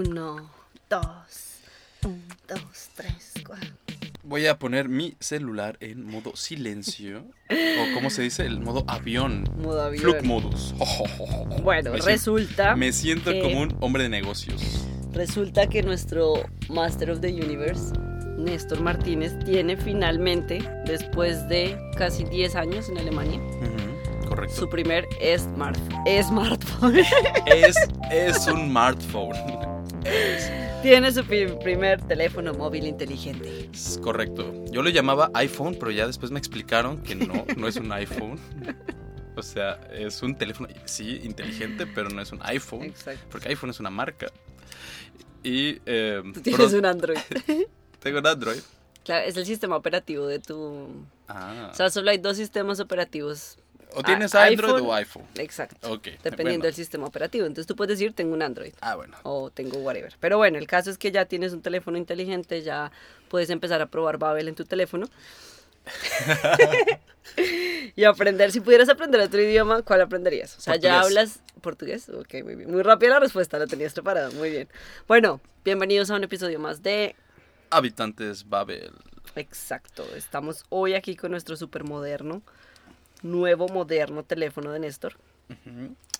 Uno, dos, un, dos, tres, cuatro. Voy a poner mi celular en modo silencio. o como se dice, el modo avión. Modo avión. Flug modus. Bueno, Me resulta. Me siento que- como un hombre de negocios. Resulta que nuestro Master of the Universe, Néstor Martínez, tiene finalmente, después de casi 10 años en Alemania, Correcto. su primer smart, smartphone. Es, es un smartphone. Tiene su pri- primer teléfono móvil inteligente. es correcto. Yo lo llamaba iPhone, pero ya después me explicaron que no, no es un iPhone. O sea, es un teléfono, sí, inteligente, pero no es un iPhone. Exacto. Porque iPhone es una marca. Y. eh, Tú tienes un Android. Tengo un Android. Claro, es el sistema operativo de tu... Ah. O sea, solo hay dos sistemas operativos. O tienes a- Android iPhone. o iPhone. Exacto. Ok. Dependiendo bueno. del sistema operativo. Entonces tú puedes decir, tengo un Android. Ah, bueno. o tengo whatever. Pero bueno, el caso es que ya tienes un teléfono inteligente, ya puedes empezar a probar Babel en tu teléfono. y aprender, si pudieras aprender otro idioma, ¿cuál aprenderías? O sea, ya hablas portugués. Ok, muy bien. Muy rápida la respuesta, la tenías preparada. Muy bien. Bueno, bienvenidos a un episodio más de... Habitantes Babel. Exacto, estamos hoy aquí con nuestro super moderno, nuevo moderno teléfono de Néstor.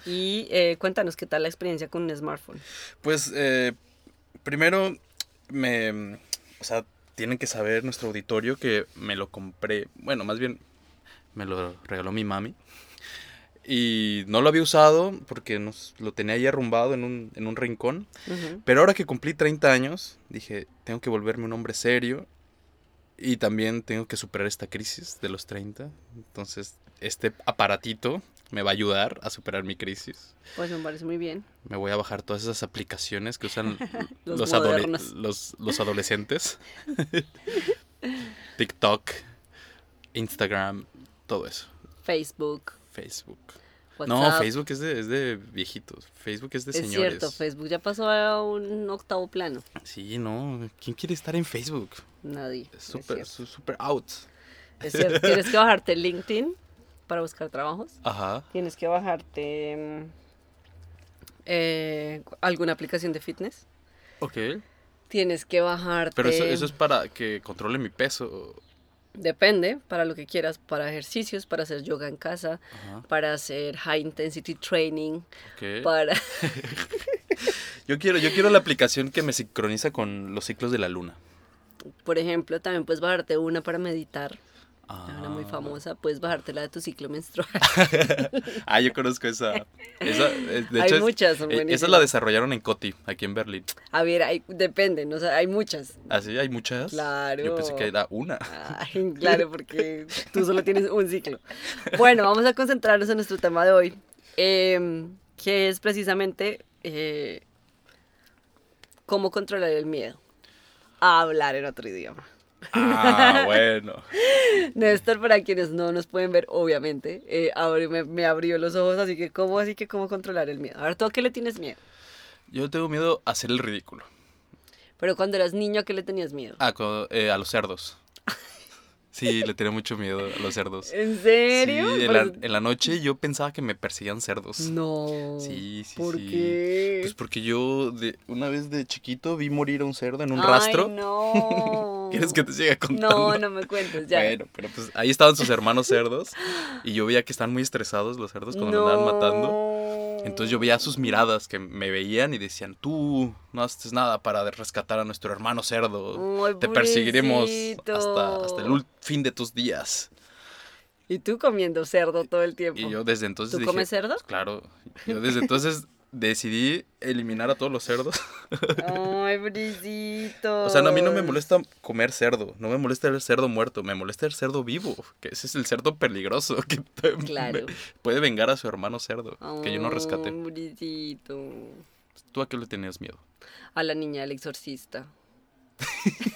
Y eh, cuéntanos qué tal la experiencia con un smartphone. Pues eh, primero me... O sea, tienen que saber nuestro auditorio que me lo compré. Bueno, más bien me lo regaló mi mami. Y no lo había usado porque nos, lo tenía ahí arrumbado en un, en un rincón. Pero ahora que cumplí 30 años, dije, tengo que volverme un hombre serio y también tengo que superar esta crisis de los 30. Entonces, este aparatito me va a ayudar a superar mi crisis. Pues me parece muy bien. Me voy a bajar todas esas aplicaciones que usan Los los, adole- los, los adolescentes. TikTok, Instagram, todo eso. Facebook, Facebook. WhatsApp. No, Facebook es de, es de viejitos. Facebook es de Es señores. cierto, Facebook ya pasó a un octavo plano. Sí, no. ¿Quién quiere estar en Facebook? Nadie. Es es súper out. Es cierto. Tienes que bajarte LinkedIn para buscar trabajos. Ajá. Tienes que bajarte mm, eh, alguna aplicación de fitness. Ok. Tienes que bajarte. Pero eso, eso es para que controle mi peso. Depende, para lo que quieras, para ejercicios, para hacer yoga en casa, Ajá. para hacer high intensity training, Ok. para... Yo quiero, yo quiero la aplicación que me sincroniza con los ciclos de la luna. Por ejemplo, también puedes bajarte una para meditar, Ah. una muy famosa, puedes bajarte la de tu ciclo menstrual. Ah, yo conozco esa. esa eh, de Hay hecho, muchas, son eh, Esa la desarrollaron en Coti, aquí en Berlín. A ver, hay, depende, ¿no? O sea, hay muchas. ¿Así? ¿Hay muchas? Claro. Yo pensé que era una. Ay, claro, porque tú solo tienes un ciclo. Bueno, vamos a concentrarnos en nuestro tema de hoy, em, que es precisamente eh, cómo controlar el miedo a hablar en otro idioma. Ah, bueno. Néstor, para quienes no nos pueden ver, obviamente, eh, me, me abrió los ojos, así que ¿cómo así que cómo controlar el miedo? A ver, ¿tú a qué le tienes miedo? Yo tengo miedo a hacer el ridículo. Pero cuando eras niño, ¿a qué le tenías miedo? Ah, eh, a los cerdos. Sí, le tenía mucho miedo a los cerdos. ¿En serio? Sí, en la, Pues- en la noche yo pensaba que me perseguían cerdos. No. Sí, sí, ¿Por sí. qué? Pues porque yo de, una vez de chiquito vi morir a un cerdo en un Ay, rastro. no. ¿Quieres que te siga contando? No, no me cuentes, ya. Bueno, pero pues ahí estaban sus hermanos cerdos y yo veía que estaban muy estresados los cerdos cuando lo andaban matando. Entonces yo veía sus miradas que me veían y decían, tú no haces nada para rescatar a nuestro hermano cerdo. Ay, Te perseguiremos hasta, hasta el fin de tus días. Y tú comiendo cerdo todo el tiempo. Y yo desde entonces ¿Tú dije, comes cerdo? "Pues claro. Yo desde entonces decidí eliminar a todos los cerdos. Ay, brisito. O sea, no, a mí no me molesta comer cerdo, no me molesta el cerdo muerto, me molesta el cerdo vivo, que ese es el cerdo peligroso que Claro. puede vengar a su hermano cerdo, que yo no rescaté. Ay, brisito. ¿Tú a qué le tenías miedo? A la niña del exorcista.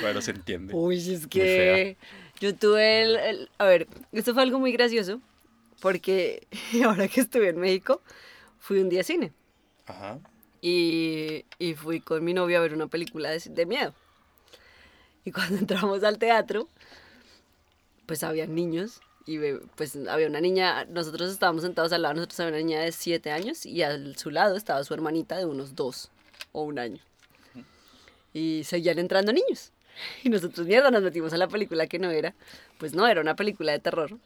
Bueno, se entiende. Uy, es que yo tuve el, el- A ver, esto fue algo muy gracioso, porque ahora que estuve en México, fui un día a cine. Ajá. y, y fui con mi novio a ver una película de, de miedo. Y cuando entramos al teatro, pues había niños y pues había una niña, nosotros estábamos sentados al lado, nosotros había una niña de 7 años y a su lado estaba su hermanita de unos 2 o un año. Y seguían entrando niños. Y nosotros, mierda, nos metimos a la película que no era. Pues no, era una película de terror.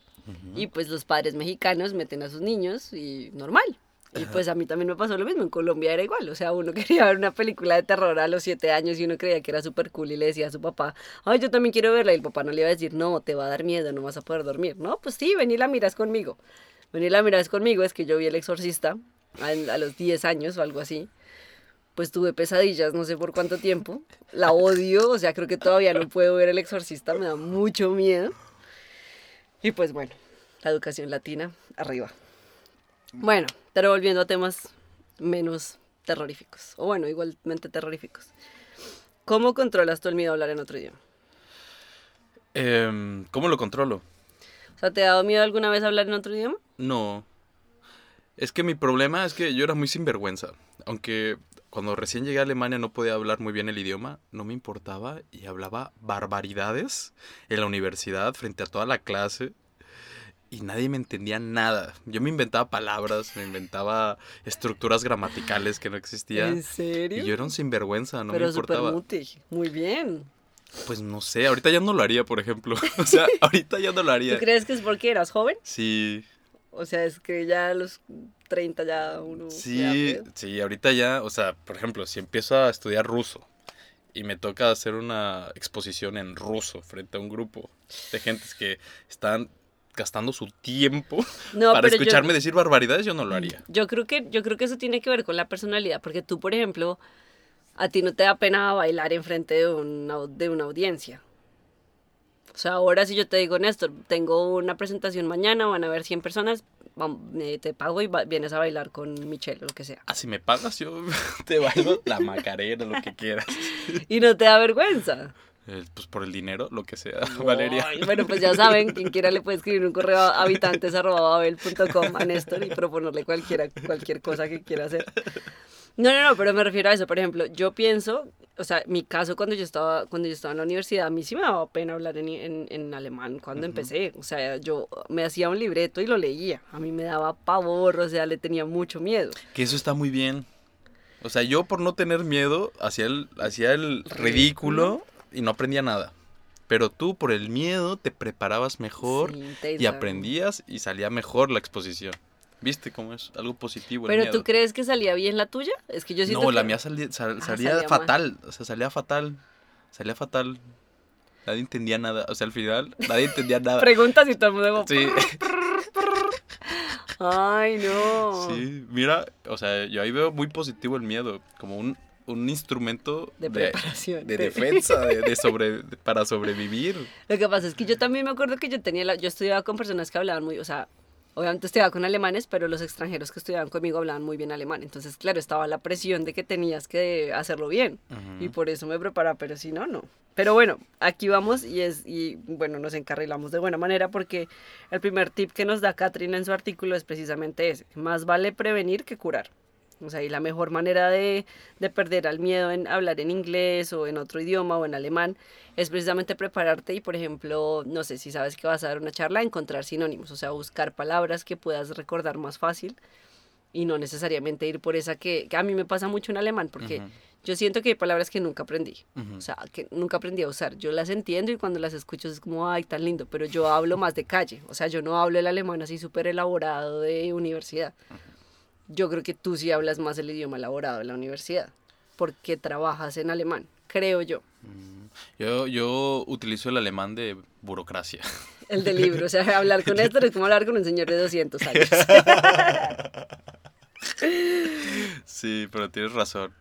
Y pues los padres mexicanos meten a sus niños y normal. Y pues a mí también me pasó lo mismo, en Colombia era igual, o sea, uno quería ver una película de terror a los siete años y uno creía que era súper cool y le decía a su papá, ay, yo también quiero verla, y el papá no le iba a decir, no, te va a dar miedo, no vas a poder dormir, no, pues sí, ven y la miras conmigo, ven y la miras conmigo, es que yo vi El Exorcista a, a los 10 años o algo así, pues tuve pesadillas, no sé por cuánto tiempo, la odio, o sea, creo que todavía no puedo ver El Exorcista, me da mucho miedo, y pues bueno, la educación latina, arriba. Bueno, pero volviendo a temas menos terroríficos, o bueno, igualmente terroríficos. ¿Cómo controlas tú el miedo a hablar en otro idioma? Em, ¿Cómo lo controlo? O sea, ¿te ha dado miedo alguna vez hablar en otro idioma? No. Es que mi problema es que yo era muy sinvergüenza. Aunque cuando recién llegué a Alemania no podía hablar muy bien el idioma, no me importaba y hablaba barbaridades en la universidad frente a toda la clase. Y nadie me entendía nada. Yo me inventaba palabras, me inventaba estructuras gramaticales que no existían. ¿En serio? Y yo era un sinvergüenza, no Pero me importaba. muti. Muy bien. Pues no sé, ahorita ya no lo haría, por ejemplo. O sea, ahorita ya no lo ¿Tú haría. crees que es porque eras joven? Sí, O sea, es que ya a los 30 ya uno... Sí, miedo. sí, ahorita ya, o sea, por ejemplo, si empiezo a estudiar ruso y me toca hacer una exposición en ruso frente a un grupo de gentes que están gastando su tiempo No, para yo- escucharme decir barbaridades, yo no lo haría. Yo creo que yo creo que eso tiene que ver con la personalidad, porque tú, por ejemplo, a ti no te da pena bailar enfrente de una, de una audiencia. O sea, ahora si yo te digo, Néstor, tengo una presentación mañana, van a ver 100 personas, eh, te pago y vienes a bailar con Michelle o lo que sea. Ah, si me pagas, yo te bailo la macarena, lo que quieras. Y no te da vergüenza. Eh, pues por el dinero, lo que sea, Valeria. Bueno, pues ya saben, quien quiera le puede escribir un correo a habitantes.babel.com a Néstor y proponerle cualquiera, cualquier cosa que quiera hacer. No, no, no, pero me refiero a eso. Por ejemplo, yo pienso, o sea, mi caso cuando yo estaba, cuando yo estaba en la universidad, a mí sí me daba pena hablar en, en, en alemán cuando empecé. O sea, yo me hacía un libreto y lo leía. A mí me daba pavor, o sea, le tenía mucho miedo. Que eso está muy bien. O sea, yo por no tener miedo hacía el, hacía el ridículo y no aprendía nada. Pero tú por el miedo te preparabas mejor Sí, y aprendías y salía mejor la exposición. ¿Viste cómo es algo positivo el Pero miedo? ¿tú crees que salía bien la tuya? Es que yo siento no, la que- mía salía, sal- Ah, salía, fatal. O sea, salía fatal. Salía fatal. Nadie entendía nada. O sea, al final nadie entendía nada. Preguntas y todo el mundo Sí, Ay, no. sí. Mira, o sea, yo ahí veo muy positivo el miedo. Como un, un instrumento De preparación. de defensa, de, de sobre, de- para sobrevivir. Lo que pasa es que yo también me acuerdo que yo tenía, la- yo estudiaba con personas que hablaban muy, o sea, obviamente estudiaba con alemanes, pero los extranjeros que estudiaban conmigo hablaban muy bien alemán. Entonces, claro, estaba la presión de que tenías que hacerlo bien. Y por eso me preparaba, pero si no, no. Pero bueno, aquí vamos y es y bueno, nos encarrilamos de buena manera porque el primer tip que nos da Catherine en su artículo es precisamente ese, más vale prevenir que curar. O sea, y la mejor manera de, de perder al miedo en hablar en inglés o en otro idioma o en alemán es precisamente prepararte y, por ejemplo, no sé, si sabes que vas a dar una charla, encontrar sinónimos, o sea, buscar palabras que puedas recordar más fácil y no necesariamente ir por esa que, que a mí me pasa mucho en alemán, porque Ujú. yo siento que hay palabras que nunca aprendí, Ujú. o sea, que nunca aprendí a usar. Yo las entiendo y cuando las escucho es como, ay, tan lindo, pero yo hablo más de calle, o sea, yo no hablo el alemán así súper elaborado de universidad. Yo creo que tú sí hablas más el idioma elaborado de la universidad, porque trabajas en alemán, creo yo. Mm, Yo, yo utilizo el alemán de burocracia. El del libro, o sea, hablar con esto es como hablar con un señor de 200 años. Sí, pero tienes razón.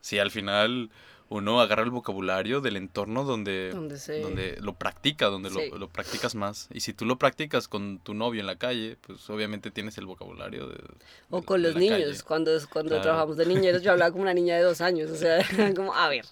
Sí, al final uno agarra el vocabulario del entorno donde, Donde se- donde lo practica, donde Sí. lo, lo practicas más. Y si tú lo practicas con tu novio en la calle, pues obviamente tienes el vocabulario de... O de- con de los niños, calle. cuando, cuando Claro. trabajamos de niñeros, yo hablaba como una niña de dos años, o sea, como, a ver.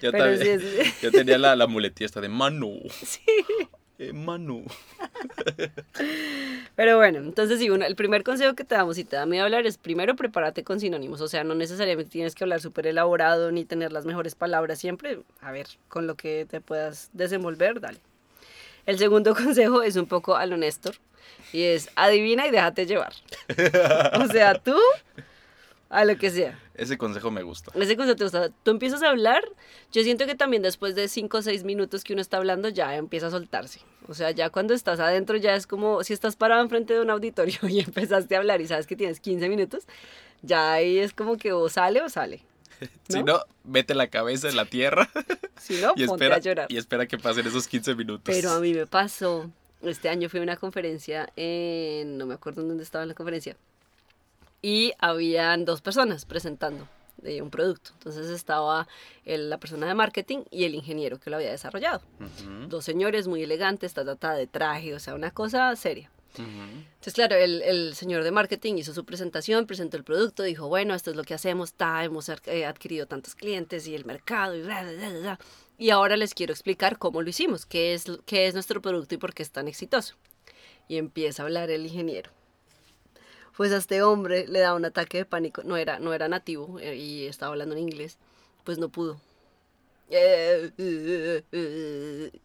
Yo también. sí Yo tenía la, la esta de Manu. Eh, Manu. Pero bueno, entonces sí, uno- el primer consejo que te damos si te da miedo hablar es primero prepárate con sinónimos, o sea, no necesariamente tienes que hablar súper elaborado ni tener las mejores palabras siempre, a ver, con lo que te puedas desenvolver, dale. El segundo consejo es un poco a lo Néstor y es adivina y déjate llevar. o sea, tú a lo que sea. Ese consejo me gusta. Ese consejo te gusta. Tú empiezas a hablar, yo siento que también después de 5 o 6 minutos que uno está hablando ya empieza a soltarse. O sea, ya cuando estás adentro ya es como si estás parado enfrente de un auditorio y empezaste a hablar y sabes que tienes 15 minutos, ya ahí es como que o sale o sale. Si no, mete la cabeza en la tierra Si no, y ponte espera, a llorar. y espera que pasen esos 15 minutos. Pero a mí me pasó, este año fui a una conferencia en, no me acuerdo en dónde estaba en la conferencia, y habían dos personas presentando eh, un producto. Entonces estaba el- la persona de marketing y el ingeniero que lo había desarrollado. Ujú, Dos señores muy elegantes, ta, ta, ta, de traje, o sea, una cosa seria. ujú. Entonces, claro, el, el señor de marketing hizo su presentación, presentó el producto, dijo, bueno, esto es lo que hacemos, ta, hemos eh, adquirido tantos clientes y el mercado y bla, bla, bla, bla. Y ahora les quiero explicar cómo lo hicimos, qué es, qué es nuestro producto y por qué es tan exitoso. Y empieza a hablar el ingeniero. Pues a este hombre le da un ataque de pánico, no era, no era nativo eh, y estaba hablando en inglés, pues no pudo. Eh,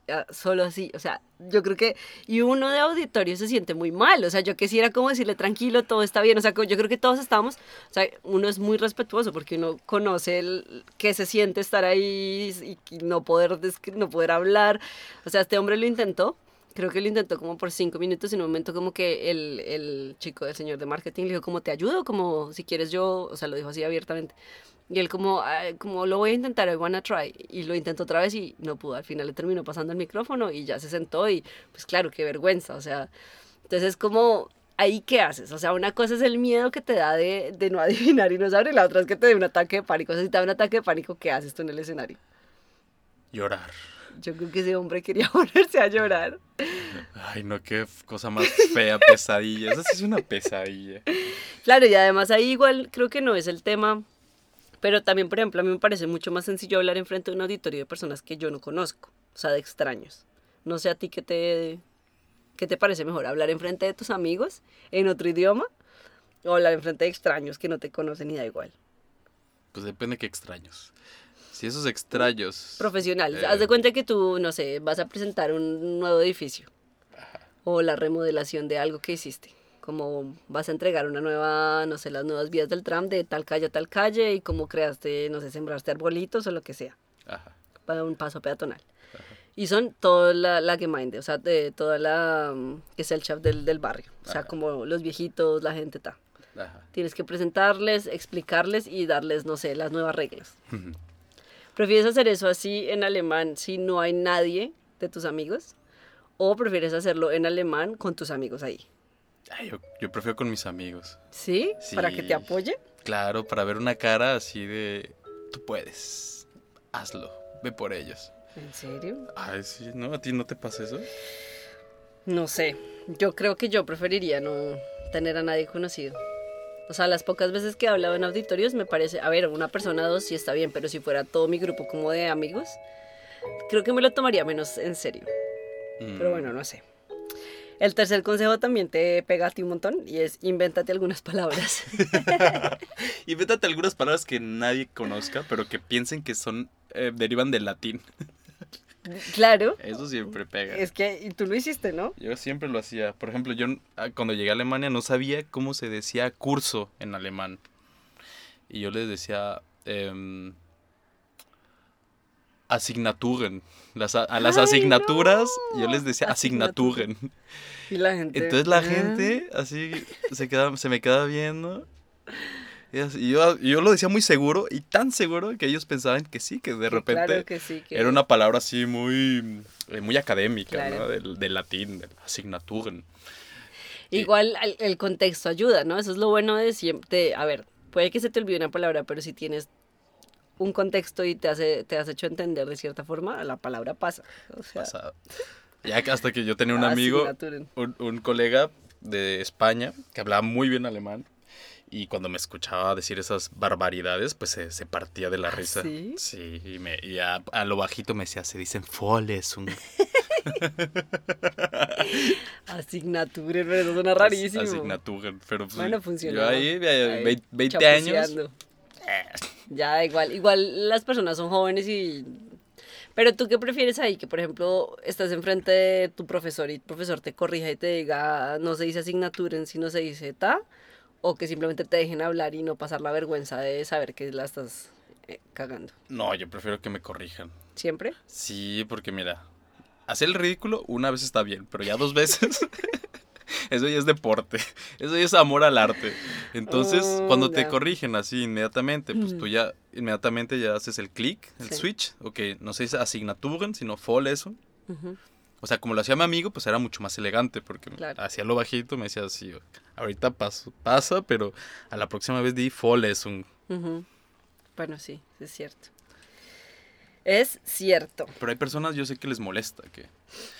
ah, solo así, o sea, yo creo que, y uno de auditorio se siente muy mal, o sea, yo quisiera como decirle tranquilo, todo está bien, o sea, yo creo que todos estamos, o sea, uno es muy respetuoso porque uno conoce el, que se siente estar ahí y, y no, poder no poder hablar, o sea, este hombre lo intentó, creo que lo intentó como por cinco minutos y en un momento como que el, el chico del señor de marketing le dijo como te ayudo, como si quieres yo, o sea, lo dijo así abiertamente. Y él como, "Ay, como lo voy a intentar, I wanna try. Y lo intentó otra vez y no pudo. Al final le terminó pasando el micrófono y ya se sentó y pues claro, qué vergüenza. O sea, entonces es como, ¿ahí qué haces? O sea, una cosa es el miedo que te da de, de no adivinar y no saber y la otra es que te dé un ataque de pánico. O sea, si te da un ataque de pánico, ¿qué haces tú en el escenario? Llorar. Yo creo que ese hombre quería ponerse a llorar. Ay, no, qué cosa más fea, pesadilla. Esa sí es una pesadilla. Claro, y además ahí igual creo que no es el tema, pero también, por ejemplo, a mí me parece mucho más sencillo hablar enfrente de un auditorio de personas que yo no conozco, o sea, de extraños. No sé a ti qué te, qué te parece mejor, hablar enfrente de tus amigos en otro idioma o hablar enfrente de extraños que no te conocen y da igual. Pues depende qué extraños. Si esos extraños. Profesionales. eh, Haz de cuenta que tú, no sé, vas a presentar un nuevo edificio o la remodelación de algo que hiciste. Como vas a entregar una nueva, no sé, las nuevas vías del tram de tal calle a tal calle y cómo creaste, no sé, sembraste arbolitos o lo que sea, Ajá. para un paso peatonal. Y son toda la, la Gemeinde, o sea, de toda la mm, que es el chef del, del barrio. O sea, Ajá. como los viejitos, la gente. Ajá. Tienes que presentarles, explicarles y darles, no sé, las nuevas reglas. ¿Prefieres hacer eso así en alemán si no hay nadie de tus amigos? ¿O prefieres hacerlo en alemán con tus amigos ahí? Ay, yo, yo prefiero con mis amigos. ¿Sí? ¿Para que Sí. te apoyen? Claro, para ver una cara así de. Tú puedes. Hazlo. Ve por ellos. ¿En serio? Ay, sí, ¿no? ¿A ti no te pasa eso? No sé. Yo creo que yo preferiría no tener a nadie conocido. O sea, las pocas veces que he hablado en auditorios me parece, a ver, una persona dos sí está bien, pero si fuera todo mi grupo como de amigos, creo que me lo tomaría menos en serio. Pero Mm, bueno, no sé. El tercer consejo también te pega a ti un montón y es invéntate algunas palabras. Invéntate algunas palabras que nadie conozca, pero que piensen que son. eh, derivan del latín. Claro, Eso siempre pega. es que y tú lo hiciste, ¿no? Yo siempre lo hacía. Por ejemplo, yo ah, cuando llegué a Alemania no sabía cómo se decía curso en alemán. Y yo les decía em, asignaturen. Las, a, las Ay, asignaturas no. yo les decía Asignaturen. Y la gente. Entonces la "Ah". gente así se, queda, se me quedaba viendo. Y, yo, yo lo decía muy seguro y tan seguro que ellos pensaban que sí, que de repente Claro que sí. que- era una palabra así muy, eh, muy académica, Claro. ¿no? Del, del latín, del asignaturen. Igual el, el contexto ayuda, ¿no? Eso es lo bueno de siempre. A ver, puede que se te olvide una palabra, pero si tienes un contexto y te, hace, te has hecho entender de cierta forma, la palabra pasa. O sea, pasado. Ya que hasta que yo tenía un amigo, asignaturen. un, un colega de España que hablaba muy bien alemán y cuando me escuchaba decir esas barbaridades, pues se, se partía de la ¿Ah, risa. sí? Sí, y, me, y a, a lo bajito me decía, se dicen foles, un Asignaturen, pero eso suena rarísimo. Asignaturen, pero pues, Bueno, yo funcionaba. ahí, eh, Ahí, vein- 20 años, chapuceando. Ya, igual, igual las personas son jóvenes y... Pero tú qué prefieres ahí, que por ejemplo estás enfrente de tu profesor y el profesor te corrija y te diga, no se dice asignatura, sino se dice ta, o que simplemente te dejen hablar y no pasar la vergüenza de saber que la estás eh, cagando. No, yo prefiero que me corrijan. ¿Siempre? Sí, porque mira, hacer el ridículo una vez está bien, pero ya dos veces... Eso ya es deporte, eso ya es amor al arte. Entonces, Oh, cuando te ya. corrigen así inmediatamente, pues tú ya inmediatamente ya haces el clic, el Sí. switch, ok, no se dice asignaturen, sino Vorlesung. Ujú. O sea, como lo hacía mi amigo, pues era mucho más elegante, porque Claro. hacía lo bajito, me decía así, ahorita paso, pasa, pero a la próxima vez di Vorlesung. Ujú. Bueno, sí, es cierto. Es cierto. Pero hay personas, yo sé que les molesta, que,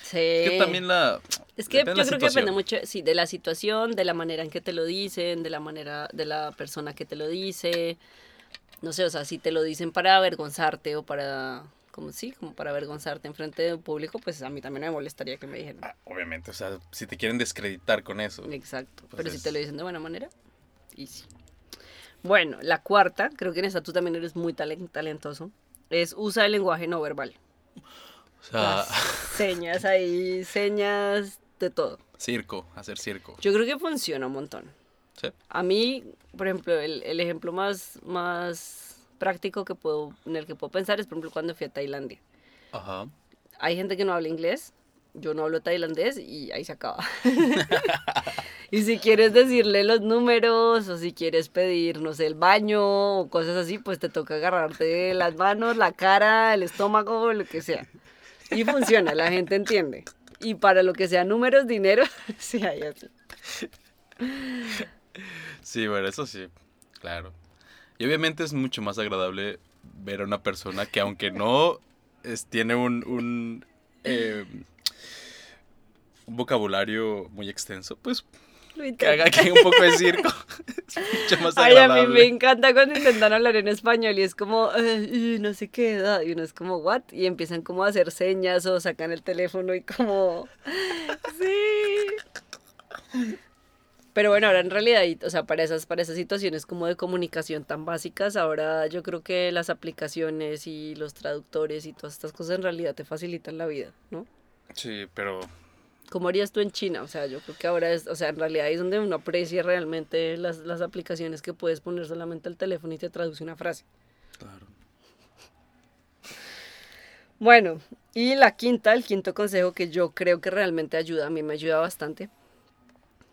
Sí. que también la... Es que yo creo que depende mucho, sí, de la situación, de la manera en que te lo dicen, de la manera, de la persona que te lo dice. No sé, o sea, si te lo dicen para avergonzarte o para, como sí, como para avergonzarte en frente de un público, pues a mí también me molestaría que me dijeran. Ah, obviamente, o sea, si te quieren descreditar con eso. Exacto. Pues Pero si te lo dicen de buena manera, easy. Bueno, la cuarta, creo que en esta tú también eres muy talen- talentoso, es usa el lenguaje no verbal. O sea, Las señas ahí, señas de todo. circo, hacer circo. Yo creo que funciona un montón. ¿Sí? A mí, por ejemplo, el, el ejemplo más, más práctico que puedo, en el que puedo pensar es, por ejemplo, cuando fui a Tailandia. Ajá. Hay gente que no habla inglés, yo no hablo tailandés y ahí se acaba. y si quieres decirle los números o si quieres pedir, no sé, el baño o cosas así, pues te toca agarrarte las manos, la cara, el estómago, lo que sea. Y funciona, la gente entiende. Y para lo que sea números, dinero, sí hay así. Sí, bueno, eso sí, claro. Y obviamente es mucho más agradable ver a una persona que aunque no es- tiene un, un, eh, un vocabulario muy extenso, pues que haga aquí un poco de circo. es mucho más Ay, a mí agradable. me encanta cuando intentan hablar en español y es como, "Ay, y no sé qué edad, y uno es como, ¿what? Y empiezan como a hacer señas o sacan el teléfono y como, sí. Pero bueno, ahora en realidad, o sea, para esas, para esas situaciones como de comunicación tan básicas, ahora yo creo que las aplicaciones y los traductores y todas estas cosas en realidad te facilitan la vida, ¿no? Sí, pero ¿Cómo harías tú en China? O sea, yo creo que ahora es, o sea, en realidad ahí es donde uno aprecia realmente las, las aplicaciones que puedes poner solamente el teléfono y te traduce una frase. claro. Bueno, y la quinta, el quinto consejo que yo creo que realmente ayuda, a mí me ayuda bastante,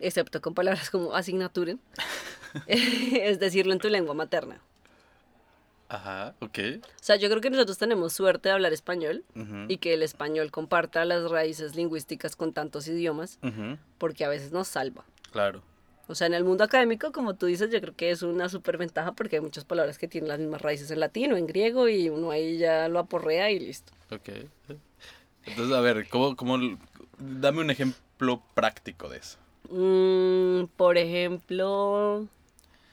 excepto con palabras como asignaturen, es decirlo en tu lengua materna. Ajá, ok. O sea, yo creo que nosotros tenemos suerte de hablar español y que el español comparta las raíces lingüísticas con tantos idiomas, porque a veces nos salva. Claro. O sea, en el mundo académico, como tú dices, yo creo que es una superventaja porque hay muchas palabras que tienen las mismas raíces en latín o en griego y uno ahí ya lo aporrea y listo. Ok. Entonces, a ver, ¿cómo, cómo, dame un ejemplo práctico de eso. Mm, por ejemplo...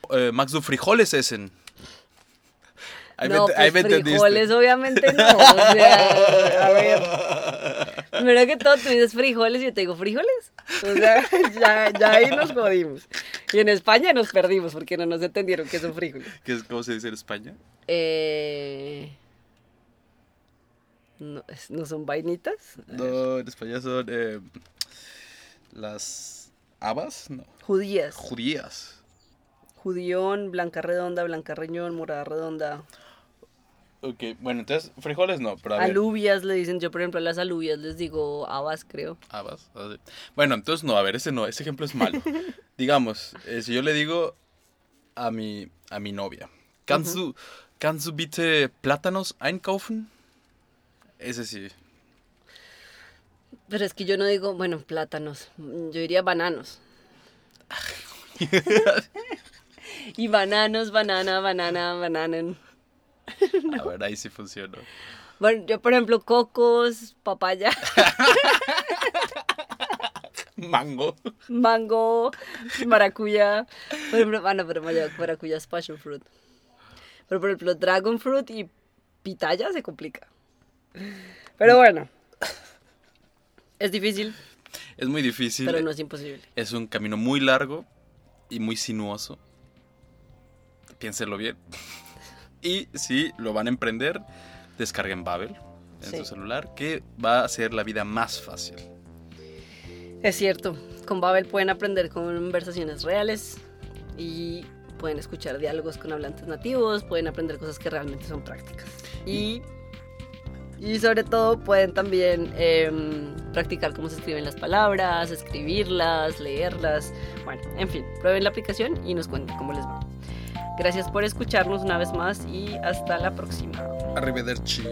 Eh, Max, du frijoles essen. Ahí no, pues frijoles obviamente no. O sea, a ver. Primero que todo, tú dices frijoles y yo te digo frijoles. O sea, ya, ya ahí nos jodimos. Y en España nos perdimos porque no nos entendieron que son frijoles. ¿Qué es, ¿Cómo se dice en España? Eh... ¿no son vainitas? No, en España son eh, las habas, no, Judías. judías. Judión, blanca redonda, blanca riñón, morada redonda. Ok, bueno, entonces frijoles no, pero a. Alubias le dicen, yo por ejemplo a las alubias les digo habas, creo. Habas. así. Bueno, entonces no, a ver, ese no, ese ejemplo es malo. Digamos, eh, si yo le digo a mi, a mi novia, ¿kannst, du, ¿kannst du bitte plátanos einkaufen? Ese sí. Pero es que yo no digo, bueno, plátanos, yo diría bananos. y bananos, banana, banana, bananen. A ver, ahí sí funcionó. Bueno, yo por ejemplo cocos, papaya, Mango. mango, maracuyá. Por ejemplo, bueno, pero mara- maracuyá es passion fruit. Pero por ejemplo, dragon fruit y pitaya se complica. Pero bueno. Es difícil, Es muy difícil. pero no es imposible. Es un camino muy largo y muy sinuoso. Piénsenlo bien. Y si lo van a emprender, descarguen Babel. en Sí. su celular que va a hacer la vida más fácil. Es cierto, con Babel pueden aprender conversaciones reales y pueden escuchar diálogos con hablantes nativos, pueden aprender cosas que realmente son prácticas. Y, y sobre todo pueden también em, practicar cómo se escriben las palabras, escribirlas, leerlas. Bueno, en fin, prueben la aplicación y nos cuenten cómo les va. Gracias por escucharnos una vez más y hasta la próxima. Arrivederci.